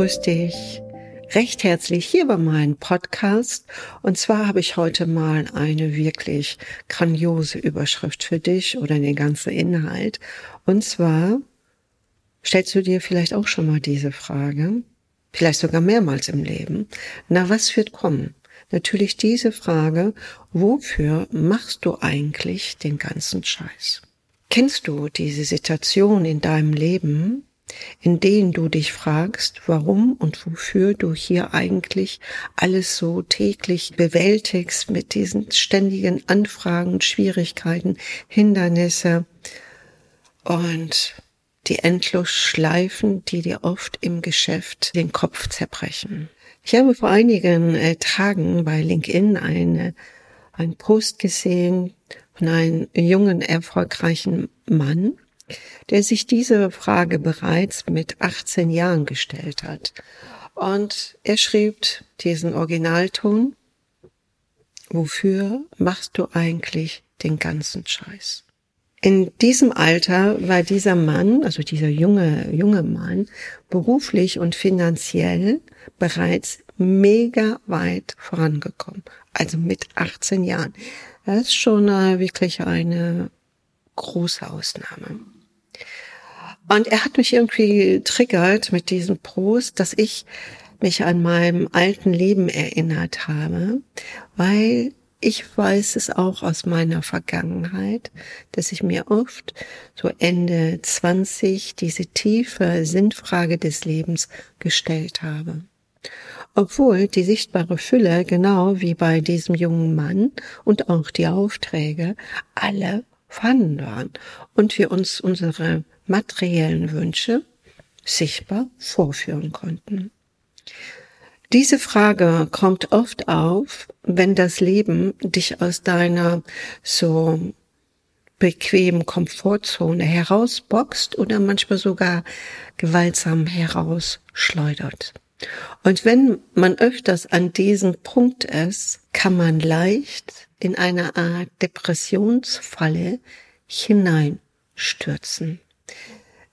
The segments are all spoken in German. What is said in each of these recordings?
begrüße dich recht herzlich hier bei meinem Podcast. Und zwar habe ich heute mal eine wirklich grandiose Überschrift für dich oder den ganzen Inhalt. Und zwar stellst du dir vielleicht auch schon mal diese Frage, vielleicht sogar mehrmals im Leben. Na, was wird kommen? Natürlich diese Frage, wofür machst du eigentlich den ganzen Scheiß? Kennst du diese Situation in deinem Leben, in denen du dich fragst, warum und wofür du hier eigentlich alles so täglich bewältigst mit diesen ständigen Anfragen, Schwierigkeiten, Hindernisse und die endlos Schleifen, die dir oft im Geschäft den Kopf zerbrechen. Ich habe vor einigen äh, Tagen bei LinkedIn eine, einen Post gesehen von einem jungen, erfolgreichen Mann, der sich diese Frage bereits mit 18 Jahren gestellt hat. Und er schrieb diesen Originalton, wofür machst du eigentlich den ganzen Scheiß? In diesem Alter war dieser Mann, also dieser junge, junge Mann, beruflich und finanziell bereits mega weit vorangekommen. Also mit 18 Jahren. Das ist schon wirklich eine große Ausnahme. Und er hat mich irgendwie triggert mit diesem Post, dass ich mich an meinem alten Leben erinnert habe, weil ich weiß es auch aus meiner Vergangenheit, dass ich mir oft so Ende 20 diese tiefe Sinnfrage des Lebens gestellt habe. Obwohl die sichtbare Fülle, genau wie bei diesem jungen Mann und auch die Aufträge, alle vorhanden waren und wir uns unsere materiellen Wünsche sichtbar vorführen konnten. Diese Frage kommt oft auf, wenn das Leben dich aus deiner so bequemen Komfortzone herausboxt oder manchmal sogar gewaltsam herausschleudert. Und wenn man öfters an diesem Punkt ist, kann man leicht in eine Art Depressionsfalle hineinstürzen.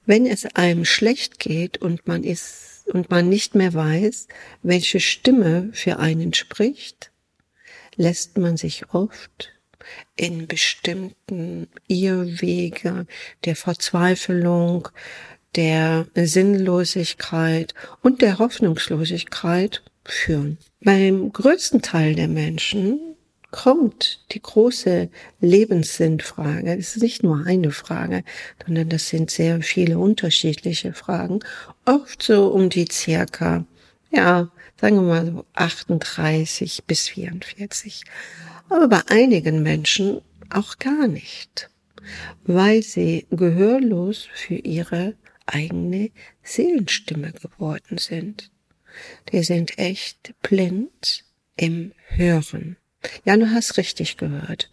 Wenn es einem schlecht geht und man ist und man nicht mehr weiß, welche Stimme für einen spricht, lässt man sich oft in bestimmten Irrwege der Verzweiflung, der Sinnlosigkeit und der Hoffnungslosigkeit führen. Beim größten Teil der Menschen kommt die große Lebenssinnfrage. Es ist nicht nur eine Frage, sondern das sind sehr viele unterschiedliche Fragen. Oft so um die circa, ja, sagen wir mal so 38 bis 44. Aber bei einigen Menschen auch gar nicht, weil sie gehörlos für ihre eigene Seelenstimme geworden sind. Die sind echt blind im Hören. Ja, du hast richtig gehört.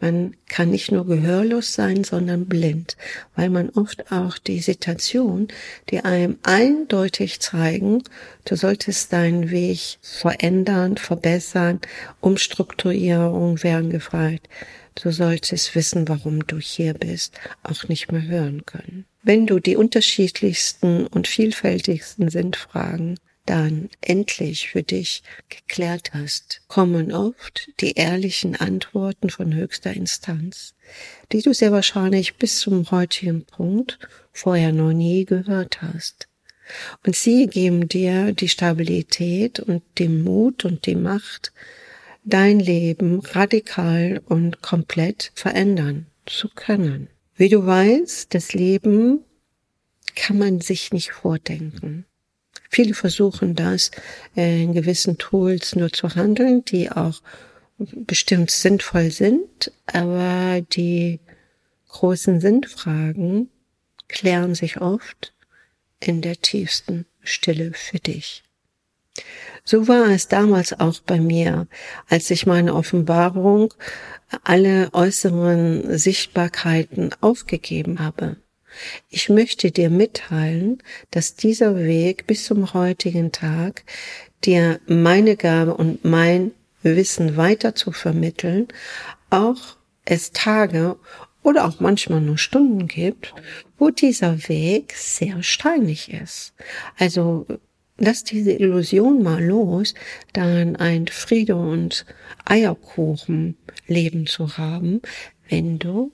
Man kann nicht nur gehörlos sein, sondern blind, weil man oft auch die Situation, die einem eindeutig zeigen, du solltest deinen Weg verändern, verbessern, Umstrukturierung werden gefragt. Du solltest wissen, warum du hier bist, auch nicht mehr hören können. Wenn du die unterschiedlichsten und vielfältigsten Sinnfragen dann endlich für dich geklärt hast, kommen oft die ehrlichen Antworten von höchster Instanz, die du sehr wahrscheinlich bis zum heutigen Punkt vorher noch nie gehört hast. Und sie geben dir die Stabilität und den Mut und die Macht, dein Leben radikal und komplett verändern zu können. Wie du weißt, das Leben kann man sich nicht vordenken. Viele versuchen das in gewissen Tools nur zu handeln, die auch bestimmt sinnvoll sind, aber die großen Sinnfragen klären sich oft in der tiefsten Stille für dich. So war es damals auch bei mir, als ich meine Offenbarung alle äußeren Sichtbarkeiten aufgegeben habe. Ich möchte dir mitteilen, dass dieser Weg bis zum heutigen Tag dir meine Gabe und mein Wissen weiter zu vermitteln, auch es Tage oder auch manchmal nur Stunden gibt, wo dieser Weg sehr steinig ist. Also lass diese Illusion mal los, dann ein Friede und Eierkuchen Leben zu haben, wenn du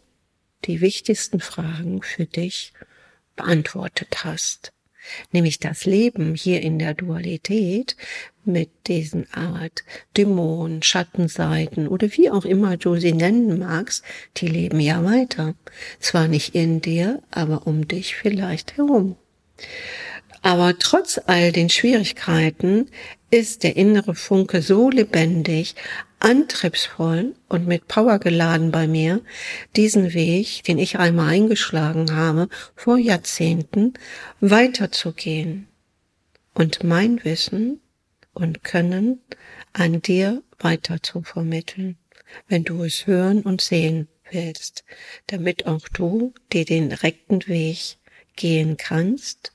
die wichtigsten Fragen für dich beantwortet hast. Nämlich das Leben hier in der Dualität mit diesen Art Dämonen, Schattenseiten oder wie auch immer du sie nennen magst, die leben ja weiter. Zwar nicht in dir, aber um dich vielleicht herum. Aber trotz all den Schwierigkeiten ist der innere Funke so lebendig, antriebsvoll und mit Power geladen bei mir, diesen Weg, den ich einmal eingeschlagen habe, vor Jahrzehnten, weiterzugehen und mein Wissen und Können an dir weiter zu vermitteln, wenn du es hören und sehen willst, damit auch du dir den direkten Weg gehen kannst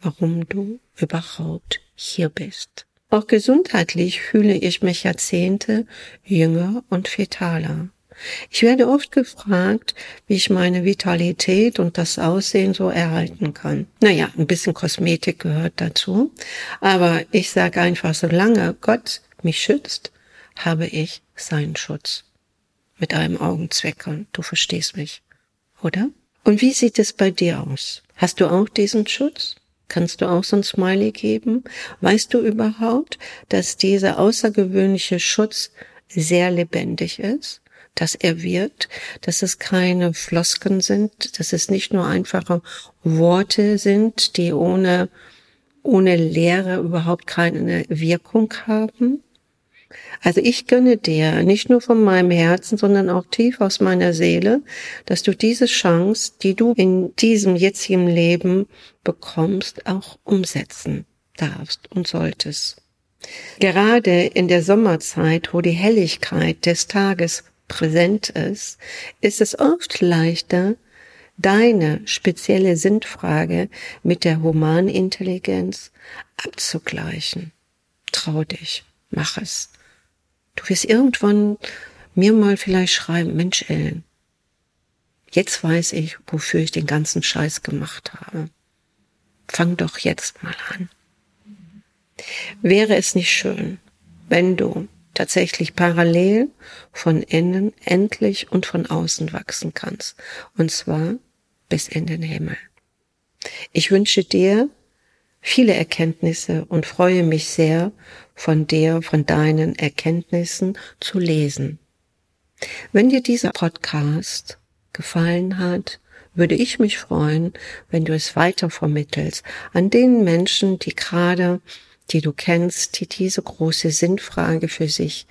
warum du überhaupt hier bist. Auch gesundheitlich fühle ich mich Jahrzehnte jünger und fetaler. Ich werde oft gefragt, wie ich meine Vitalität und das Aussehen so erhalten kann. Naja, ein bisschen Kosmetik gehört dazu, aber ich sage einfach, solange Gott mich schützt, habe ich seinen Schutz. Mit einem Augenzwinkern, du verstehst mich, oder? Und wie sieht es bei dir aus? Hast du auch diesen Schutz? Kannst du auch so ein Smiley geben? Weißt du überhaupt, dass dieser außergewöhnliche Schutz sehr lebendig ist? Dass er wirkt, dass es keine Flosken sind, dass es nicht nur einfache Worte sind, die ohne, ohne Lehre überhaupt keine Wirkung haben? Also ich gönne dir nicht nur von meinem Herzen, sondern auch tief aus meiner Seele, dass du diese Chance, die du in diesem jetzigen Leben bekommst, auch umsetzen darfst und solltest. Gerade in der Sommerzeit, wo die Helligkeit des Tages präsent ist, ist es oft leichter, deine spezielle Sinnfrage mit der Humanintelligenz abzugleichen. Trau dich, mach es. Du wirst irgendwann mir mal vielleicht schreiben, Mensch, Ellen, jetzt weiß ich, wofür ich den ganzen Scheiß gemacht habe. Fang doch jetzt mal an. Wäre es nicht schön, wenn du tatsächlich parallel von innen endlich und von außen wachsen kannst. Und zwar bis in den Himmel. Ich wünsche dir viele Erkenntnisse und freue mich sehr, von dir, von deinen Erkenntnissen zu lesen. Wenn dir dieser Podcast gefallen hat, würde ich mich freuen, wenn du es weiter vermittelst an den Menschen, die gerade, die du kennst, die diese große Sinnfrage für sich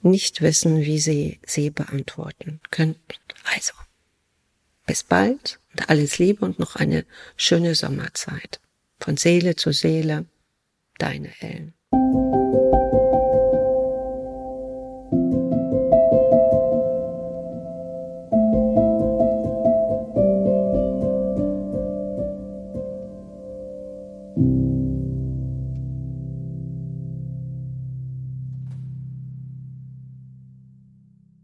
nicht wissen, wie sie sie beantworten könnten. Also, bis bald und alles Liebe und noch eine schöne Sommerzeit. Von Seele zu Seele, deine Ellen.